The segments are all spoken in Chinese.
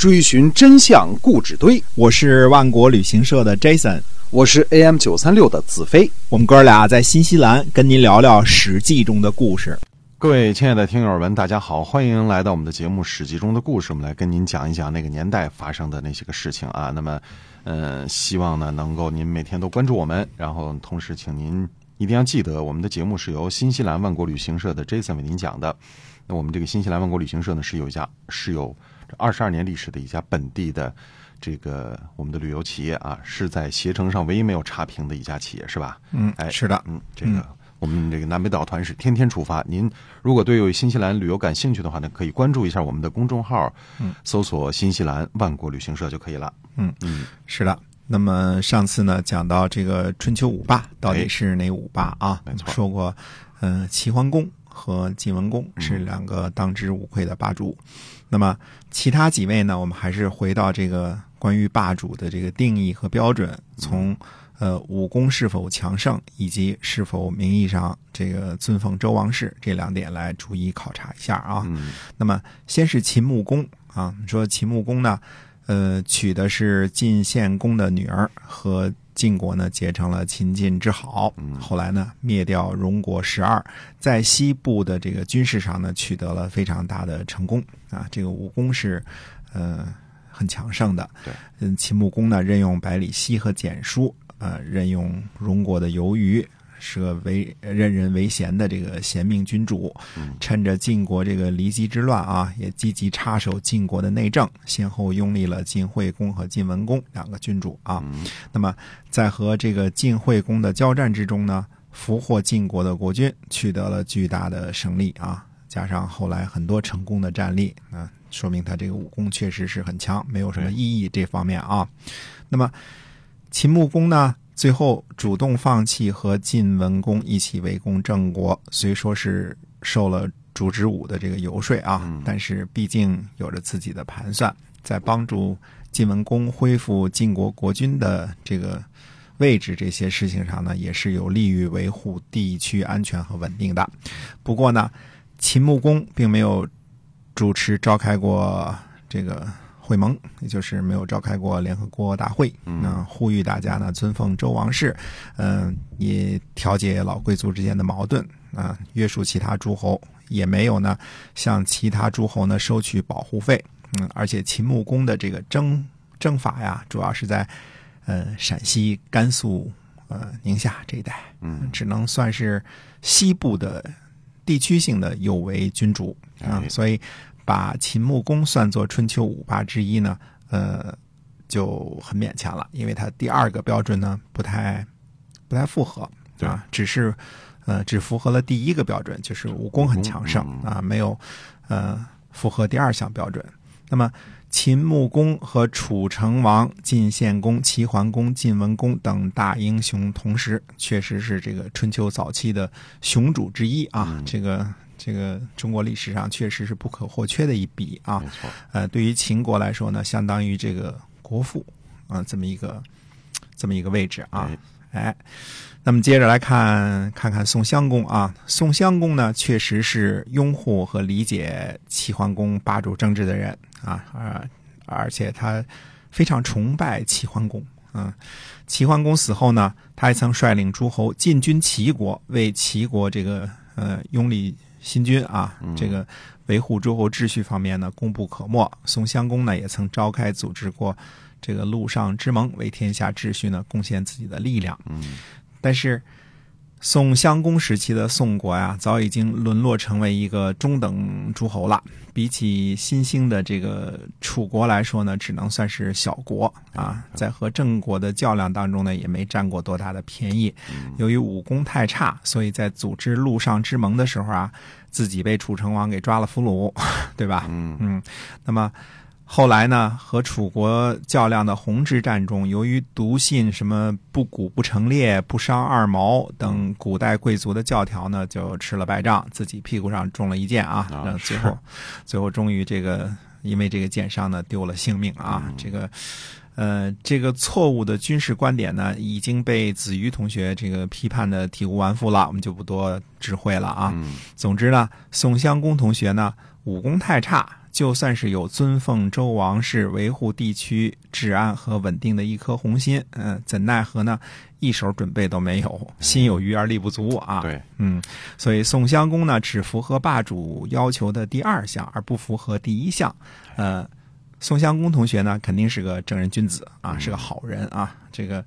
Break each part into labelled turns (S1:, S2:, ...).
S1: 追寻真相故纸堆。
S2: 我是万国旅行社的 Jason，
S1: 我是 AM 九三六的子飞。
S2: 我们哥俩在新西兰跟您聊聊《史记》中的故事。
S3: 各位亲爱的听友们，大家好，欢迎来到我们的节目《史记》中的故事。我们来跟您讲一讲那个年代发生的那些个事情啊。那么，呃，希望呢能够您每天都关注我们，然后同时请您一定要记得，我们的节目是由新西兰万国旅行社的 Jason 为您讲的。那我们这个新西兰万国旅行社呢，是有一家是有二十二年历史的一家本地的这个我们的旅游企业啊，是在携程上唯一没有差评的一家企业，是吧？
S2: 嗯，
S3: 哎，
S2: 是的，
S3: 嗯，这个。我们这个南北岛团是天天出发。您如果对有新西兰旅游感兴趣的话呢，可以关注一下我们的公众号，搜索“新西兰万国旅行社”就可以了。
S2: 嗯嗯，是的。那么上次呢，讲到这个春秋五霸到底是哪五霸啊？
S3: 没错，
S2: 说过，嗯，齐桓公和晋文公是两个当之无愧的霸主。那么其他几位呢？我们还是回到这个关于霸主的这个定义和标准，从。呃，武功是否强盛，以及是否名义上这个尊奉周王室这两点来逐一考察一下啊。那么，先是秦穆公啊，说秦穆公呢，呃，娶的是晋献公的女儿，和晋国呢结成了秦晋之好。后来呢，灭掉荣国十二，在西部的这个军事上呢，取得了非常大的成功啊。这个武功是呃很强盛的。
S3: 对，
S2: 嗯，秦穆公呢，任用百里奚和蹇叔。呃，任用荣国的由于是个为任人唯贤的这个贤明君主，趁着晋国这个离姬之乱啊，也积极插手晋国的内政，先后拥立了晋惠公和晋文公两个君主啊。那么在和这个晋惠公的交战之中呢，俘获晋国的国君，取得了巨大的胜利啊。加上后来很多成功的战例啊，说明他这个武功确实是很强，没有什么异议这方面啊。那么。秦穆公呢，最后主动放弃和晋文公一起围攻郑国，虽说是受了烛之武的这个游说啊，但是毕竟有着自己的盘算，在帮助晋文公恢复晋国国君的这个位置这些事情上呢，也是有利于维护地区安全和稳定的。不过呢，秦穆公并没有主持召开过这个。会盟，也就是没有召开过联合国大会，那呼吁大家呢尊奉周王室，嗯，也调解老贵族之间的矛盾啊，约束其他诸侯，也没有呢向其他诸侯呢收取保护费，嗯，而且秦穆公的这个征征伐呀，主要是在呃陕西、甘肃、呃宁夏这一带，
S3: 嗯，
S2: 只能算是西部的地区性的有为君主啊，所以。把秦穆公算作春秋五霸之一呢，呃，就很勉强了，因为他第二个标准呢不太不太符合啊，只是呃只符合了第一个标准，就是武功很强盛啊，没有呃符合第二项标准。那么秦穆公和楚成王晋献公、齐桓公、晋文公等大英雄同时，确实是这个春秋早期的雄主之一啊，这个。这个中国历史上确实是不可或缺的一笔啊，
S3: 没错。
S2: 呃，对于秦国来说呢，相当于这个国父啊，这么一个这么一个位置啊。哎，那么接着来看看看宋襄公啊，宋襄公呢，确实是拥护和理解齐桓公霸主政治的人啊，而而且他非常崇拜齐桓公。嗯，齐桓公死后呢，他还曾率领诸侯进军齐国，为齐国这个呃拥立。新君啊，这个维护诸侯秩序方面呢，功不可没。宋襄公呢，也曾召开组织过这个陆上之盟，为天下秩序呢贡献自己的力量。
S3: 嗯，
S2: 但是。宋襄公时期的宋国呀，早已经沦落成为一个中等诸侯了。比起新兴的这个楚国来说呢，只能算是小国啊。在和郑国的较量当中呢，也没占过多大的便宜。由于武功太差，所以在组织陆上之盟的时候啊，自己被楚成王给抓了俘虏，对吧？
S3: 嗯
S2: 嗯，那么。后来呢，和楚国较量的闳之战中，由于笃信什么“不鼓不成列，不伤二毛”等古代贵族的教条呢，就吃了败仗，自己屁股上中了一箭啊！最后，最后终于这个因为这个箭伤呢，丢了性命啊！这个，呃，这个错误的军事观点呢，已经被子瑜同学这个批判的体无完肤了，我们就不多指挥了啊。总之呢，宋襄公同学呢，武功太差。就算是有尊奉周王室、维护地区治安和稳定的一颗红心，嗯、怎奈何呢？一手准备都没有，心有余而力不足啊。
S3: 对，
S2: 嗯，所以宋襄公呢，只符合霸主要求的第二项，而不符合第一项。呃，宋襄公同学呢，肯定是个正人君子啊，
S3: 嗯
S2: 是个好人啊。这个，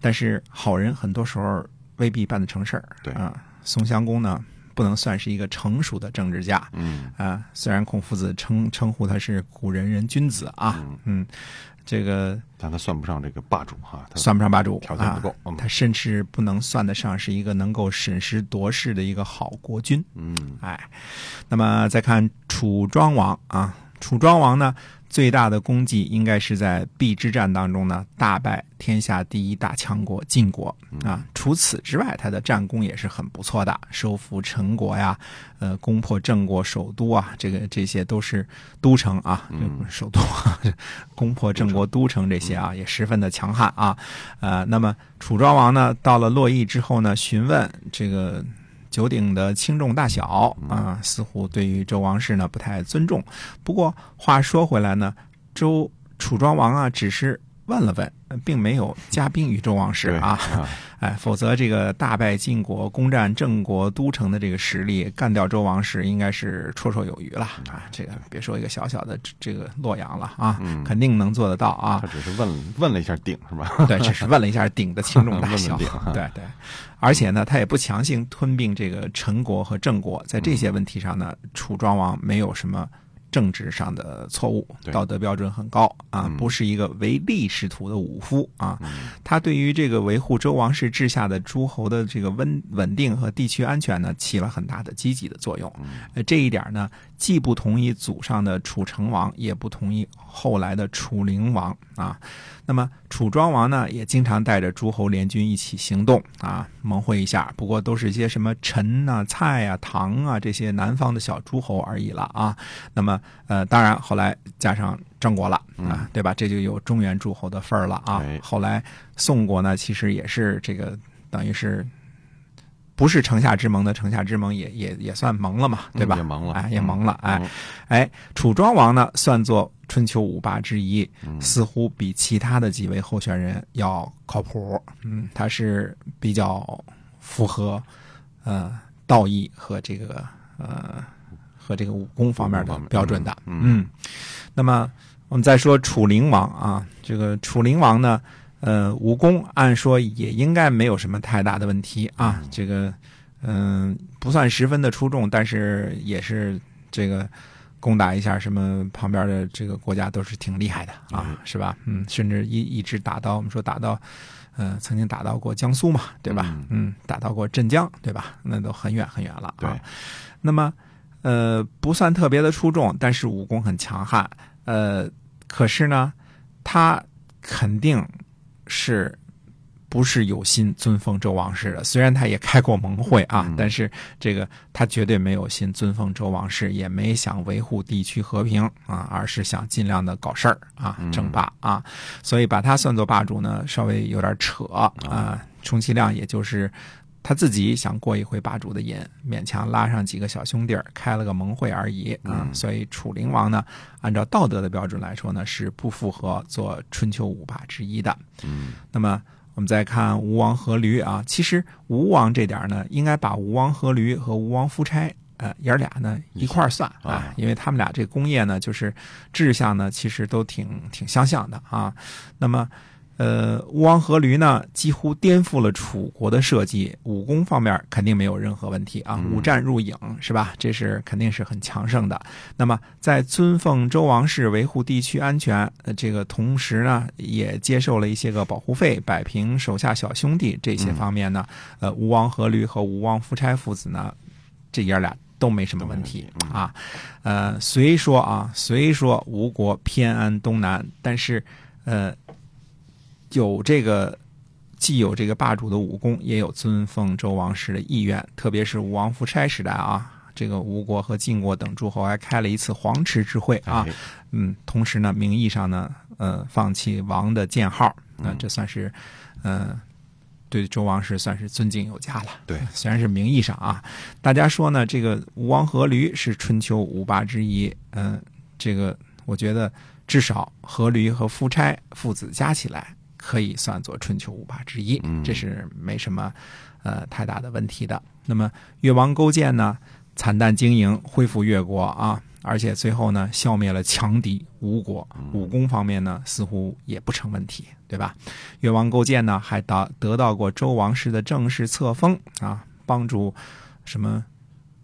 S2: 但是好人很多时候未必办得成事儿。
S3: 对
S2: 啊，宋襄公呢，不能算是一个成熟的政治家。
S3: 嗯
S2: 啊，虽然孔夫子称称呼他是古人人君子啊，嗯，这个
S3: 但他算不上这个霸主哈，他
S2: 算不上霸主，
S3: 条件不够
S2: 啊
S3: 嗯
S2: 他甚至不能算得上是一个能够审时度势的一个好国君。
S3: 嗯
S2: 哎，那么再看楚庄王啊，楚庄王呢最大的功绩应该是在邲之战当中呢大败天下第一大强国晋国啊。除此之外，他的战功也是很不错的，收复陈国呀，呃，攻破郑国首都啊，这个这些都是都城啊，这不是首都啊，攻破郑国都城这些啊，也十分的强悍啊。呃，那么楚庄王呢，到了洛邑之后呢，询问这个九鼎的轻重大小啊，似乎对于周王室呢不太尊重。不过话说回来呢，周楚庄王啊，只是问了问，呃并没有加兵于周王室啊。哎，否则这个大败晋国、攻占郑国都城的这个实力，干掉周王室应该是绰绰有余了啊！这个别说一个小小的这这个洛阳了啊，肯定能做得到啊
S3: 他。只是问问了一下鼎是吧？
S2: 对，只是问了一下鼎的轻重大小。对对，而且呢，他也不强行吞并这个陈国和郑国，在这些问题上呢，楚庄王没有什么。政治上的错误，道德标准很高啊，
S3: 嗯
S2: 不是一个唯利是图的武夫啊。他对于这个维护周王室治下的诸侯的这个稳稳定和地区安全呢，起了很大的积极的作用。呃，这一点呢，既不同意祖上的楚成王，也不同意后来的楚灵王啊。那么楚庄王呢，也经常带着诸侯联军一起行动啊，盟会一下。不过都是一些什么陈啊、蔡啊、唐啊这些南方的小诸侯而已了啊。那么呃，当然后来加上郑国了啊，对吧？这就有中原诸侯的份儿了啊
S3: 哎。
S2: 后来宋国呢，其实也是这个等于是。不是城下之盟的城下之盟也也也算盟了嘛，对吧？
S3: 嗯也盟了
S2: 哎，也盟了，哎
S3: 嗯，
S2: 哎，楚庄王呢，算作春秋五霸之一，
S3: 嗯
S2: 似乎比其他的几位候选人要靠谱。嗯，他是比较符合呃道义和这个呃和这个武功方面的标准的。
S3: 嗯
S2: 嗯，那么我们再说楚灵王啊，这个楚灵王呢，呃，武功按说也应该没有什么太大的问题啊，这个嗯、不算十分的出众，但是也是这个。攻打一下什么旁边的这个国家都是挺厉害的啊，是吧？嗯，甚至一一直打到我们说打到，呃，曾经打到过江苏嘛，对吧？
S3: 嗯
S2: 嗯，打到过镇江，对吧？那都很远很远了啊。
S3: 对
S2: 那么，呃，不算特别的出众，但是武功很强悍。呃，可是呢，他肯定是不是有心尊奉周王室的。虽然他也开过盟会啊，
S3: 嗯
S2: 但是这个他绝对没有心尊奉周王室，也没想维护地区和平啊，而是想尽量的搞事儿啊，
S3: 嗯
S2: 争霸啊。所以把他算作霸主呢，稍微有点扯啊。充其量也就是他自己想过一回霸主的瘾，勉强拉上几个小兄弟儿，开了个盟会而已啊。
S3: 嗯
S2: 所以楚灵王呢，按照道德的标准来说呢，是不符合做春秋五霸之一的。
S3: 嗯
S2: 那么我们再看吴王阖闾啊，其实吴王这点儿呢，应该把吴王阖闾和吴王夫差。呃，爷儿俩呢一块儿算啊
S3: 啊，
S2: 因为他们俩这工业呢，就是志向呢，其实都挺挺相像的啊。那么，呃，吴王阖闾呢，几乎颠覆了楚国的设计，武功方面肯定没有任何问题啊，
S3: 嗯
S2: 五战入郢是吧？这是肯定是很强盛的。那么在尊奉周王室、维护地区安全，呃，这个同时呢，也接受了一些个保护费，摆平手下小兄弟这些方面呢，呃，吴王阖闾和吴王夫差父子呢，这爷儿俩。都没什么问题啊，呃，虽说啊，虽说吴国偏安东南，但是呃，有这个既有这个霸主的武功，也有尊奉周王室的意愿。特别是吴王夫差时代啊，这个吴国和晋国等诸侯还开了一次黄池之会啊。
S3: 哎
S2: 嗯，同时呢，名义上呢，呃，放弃王的建号，那、
S3: 嗯
S2: 这算是，呃，对周王室算是尊敬有加了。
S3: 对，
S2: 虽然是名义上啊，大家说呢，这个吴王阖闾是春秋五霸之一，嗯、这个我觉得至少阖闾和夫差父子加起来可以算作春秋五霸之一，
S3: 嗯
S2: 这是没什么呃太大的问题的。那么越王勾践呢，惨淡经营，恢复越国啊，而且最后呢，消灭了强敌吴国，武功方面呢，似乎也不成问题，对吧？越王勾践呢，还得得到过周王室的正式册封啊，帮助什么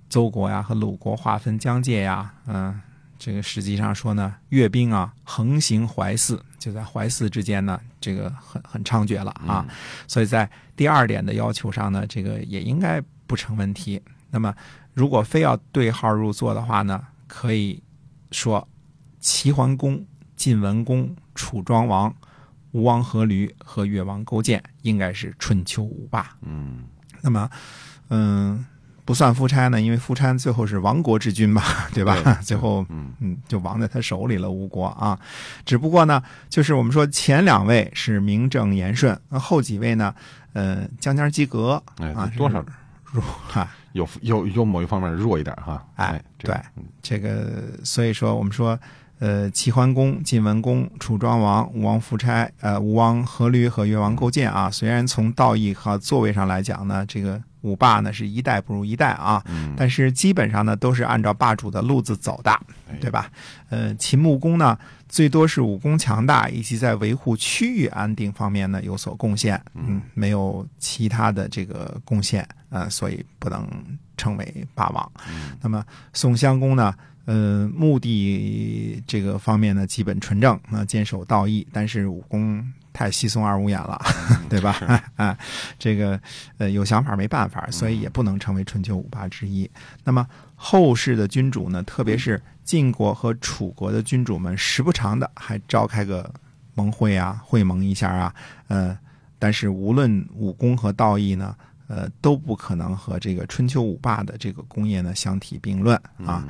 S2: 邹国呀和鲁国划分疆界呀，嗯、这个实际上说呢，越兵啊横行淮泗，就在淮泗之间呢，这个很很猖獗了啊。所以在第二点的要求上呢，这个也应该不成问题。那么，如果非要对号入座的话呢，可以说齐桓公、晋文公、楚庄王、吴王阖闾和越王勾践应该是春秋五霸。
S3: 嗯
S2: 那么，嗯，不算夫差呢，因为夫差最后是亡国之君嘛，对吧？
S3: 对
S2: 最后
S3: 嗯
S2: 嗯，就亡在他手里了，吴国啊。只不过呢，就是我们说前两位是名正言顺，那后几位呢，呃，将将及格
S3: 哎
S2: 啊，
S3: 多少
S2: 弱哈。
S3: 有有有某一方面弱一点哈，
S2: 哎
S3: 这个
S2: 对这个，所以说我们说，呃，齐桓公、晋文公、楚庄王、吴王夫差、呃，吴王阖闾和越王勾践啊，虽然从道义和座位上来讲呢，这个五霸呢是一代不如一代啊，
S3: 嗯
S2: 但是基本上呢都是按照霸主的路子走的，
S3: 哎
S2: 对吧？呃，秦穆公呢最多是武功强大，以及在维护区域安定方面呢有所贡献，嗯，没有其他的这个贡献，呃，所以不能称为霸王。那么宋襄公呢？呃，目的这个方面呢，基本纯正，那、坚守道义，但是武功太稀松二五眼了，对吧？啊，这个呃有想法没办法，所以也不能成为春秋五霸之一。那么后世的君主呢，特别是晋国和楚国的君主们，时不常的还召开个盟会啊，会盟一下啊，呃，但是无论武功和道义呢。呃，都不可能和这个春秋五霸的这个功业呢相提并论啊。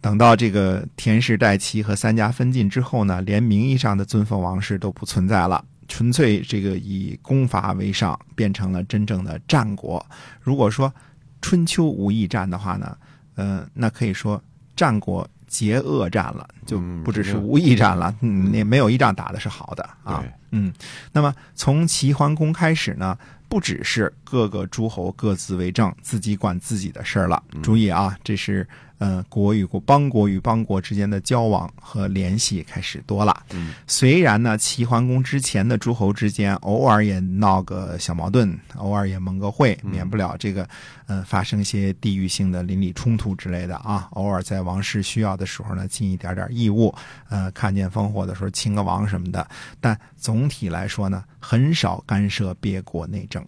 S2: 等到这个田氏代齐和三家分晋之后呢，连名义上的尊奉王室都不存在了，纯粹这个以攻伐为上，变成了真正的战国。如果说春秋无义战的话呢，呃，那可以说战国结恶战了，就
S3: 嗯
S2: 不只是无义战了，嗯，那没有一仗打的是好的啊。嗯，那么从齐桓公开始呢，不只是各个诸侯各自为政，自己管自己的事儿了。注意啊，这是呃国与国、邦国与邦国之间的交往和联系开始多了。
S3: 嗯
S2: 虽然呢，齐桓公之前的诸侯之间偶尔也闹个小矛盾，偶尔也盟个会，免不了这个呃发生一些地域性的邻里冲突之类的啊。偶尔在王室需要的时候呢，尽一点点义务，呃，看见烽火的时候亲个王什么的。但总体来说呢，很少干涉别国内政。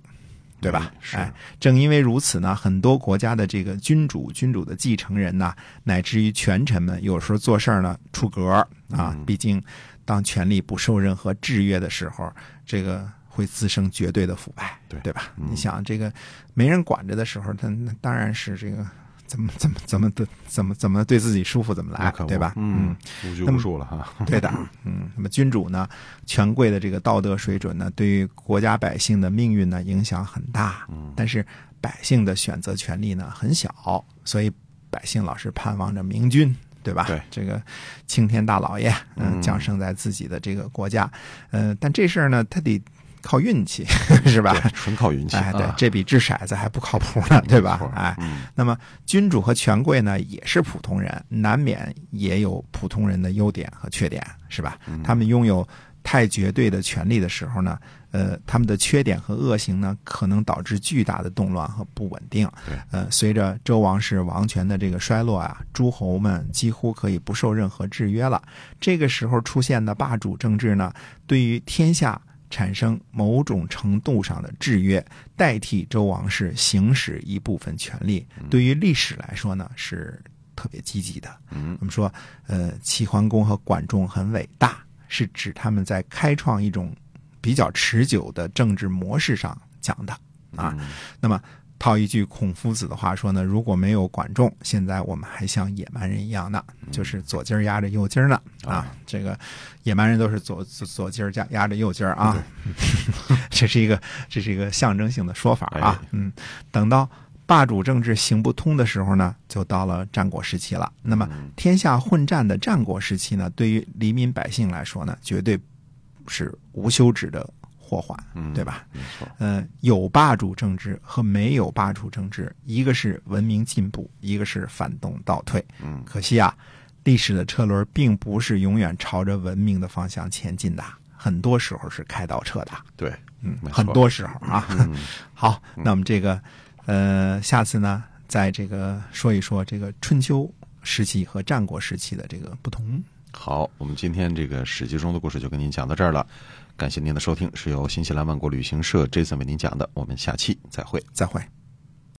S2: 对吧？哎，正因为如此呢，很多国家的这个君主、君主的继承人呐，乃至于权臣们，有时候做事儿呢出格啊。
S3: 嗯
S2: 毕竟，当权力不受任何制约的时候，这个会滋生绝对的腐败，
S3: 对
S2: 对吧？
S3: 嗯
S2: 你想，这个没人管着的时候，他那当然是这个怎么怎么怎么的怎么怎么对自己舒服怎么来对吧？
S3: 嗯，无拘无束了哈。
S2: 对的，嗯，那么君主呢，权贵的这个道德水准呢，对于国家百姓的命运呢影响很大。
S3: 嗯
S2: 但是百姓的选择权利呢很小，所以百姓老是盼望着明君，对吧？
S3: 对
S2: 这个青天大老爷，嗯、
S3: 嗯
S2: 降生在自己的这个国家，呃，但这事儿呢，他得靠运气，是吧？
S3: 纯靠运气。
S2: 哎，对
S3: 啊，
S2: 这比掷骰子还不靠谱呢，对吧？哎，
S3: 嗯
S2: 那么君主和权贵呢，也是普通人，难免也有普通人的优点和缺点，是吧？
S3: 嗯
S2: 他们拥有太绝对的权利的时候呢，呃，他们的缺点和恶行呢，可能导致巨大的动乱和不稳定。
S3: 对，
S2: 呃，随着周王室王权的这个衰落啊，诸侯们几乎可以不受任何制约了。这个时候出现的霸主政治呢，对于天下产生某种程度上的制约，代替周王室行使一部分权利，对于历史来说呢是特别积极的。
S3: 嗯
S2: 我们说，呃，齐桓公和管仲很伟大，是指他们在开创一种比较持久的政治模式上讲的啊。
S3: 嗯
S2: 那么套一句孔夫子的话说呢，如果没有管仲，现在我们还像野蛮人一样呢，就是左襟儿压着右襟儿呢啊。这个野蛮人都是左左左襟儿压压着右襟儿啊，这是一个这是一个象征性的说法啊。嗯，等到霸主政治行不通的时候呢，就到了战国时期了。那么天下混战的战国时期呢，对于黎民百姓来说呢，绝对是无休止的祸患，
S3: 嗯
S2: 对吧？
S3: 没错，
S2: 嗯，有霸主政治和没有霸主政治，一个是文明进步，一个是反动倒退。
S3: 嗯
S2: 可惜啊，历史的车轮并不是永远朝着文明的方向前进的，很多时候是开倒车的。
S3: 对，
S2: 嗯，很多时候啊。
S3: 嗯
S2: 好，那我们这个呃，下次呢，在这个说一说这个春秋时期和战国时期的这个不同。
S3: 好，我们今天这个史记中的故事就跟您讲到这儿了，感谢您的收听，是由新西兰万国旅行社 Jason 为您讲的，我们下期再会。
S2: 再会。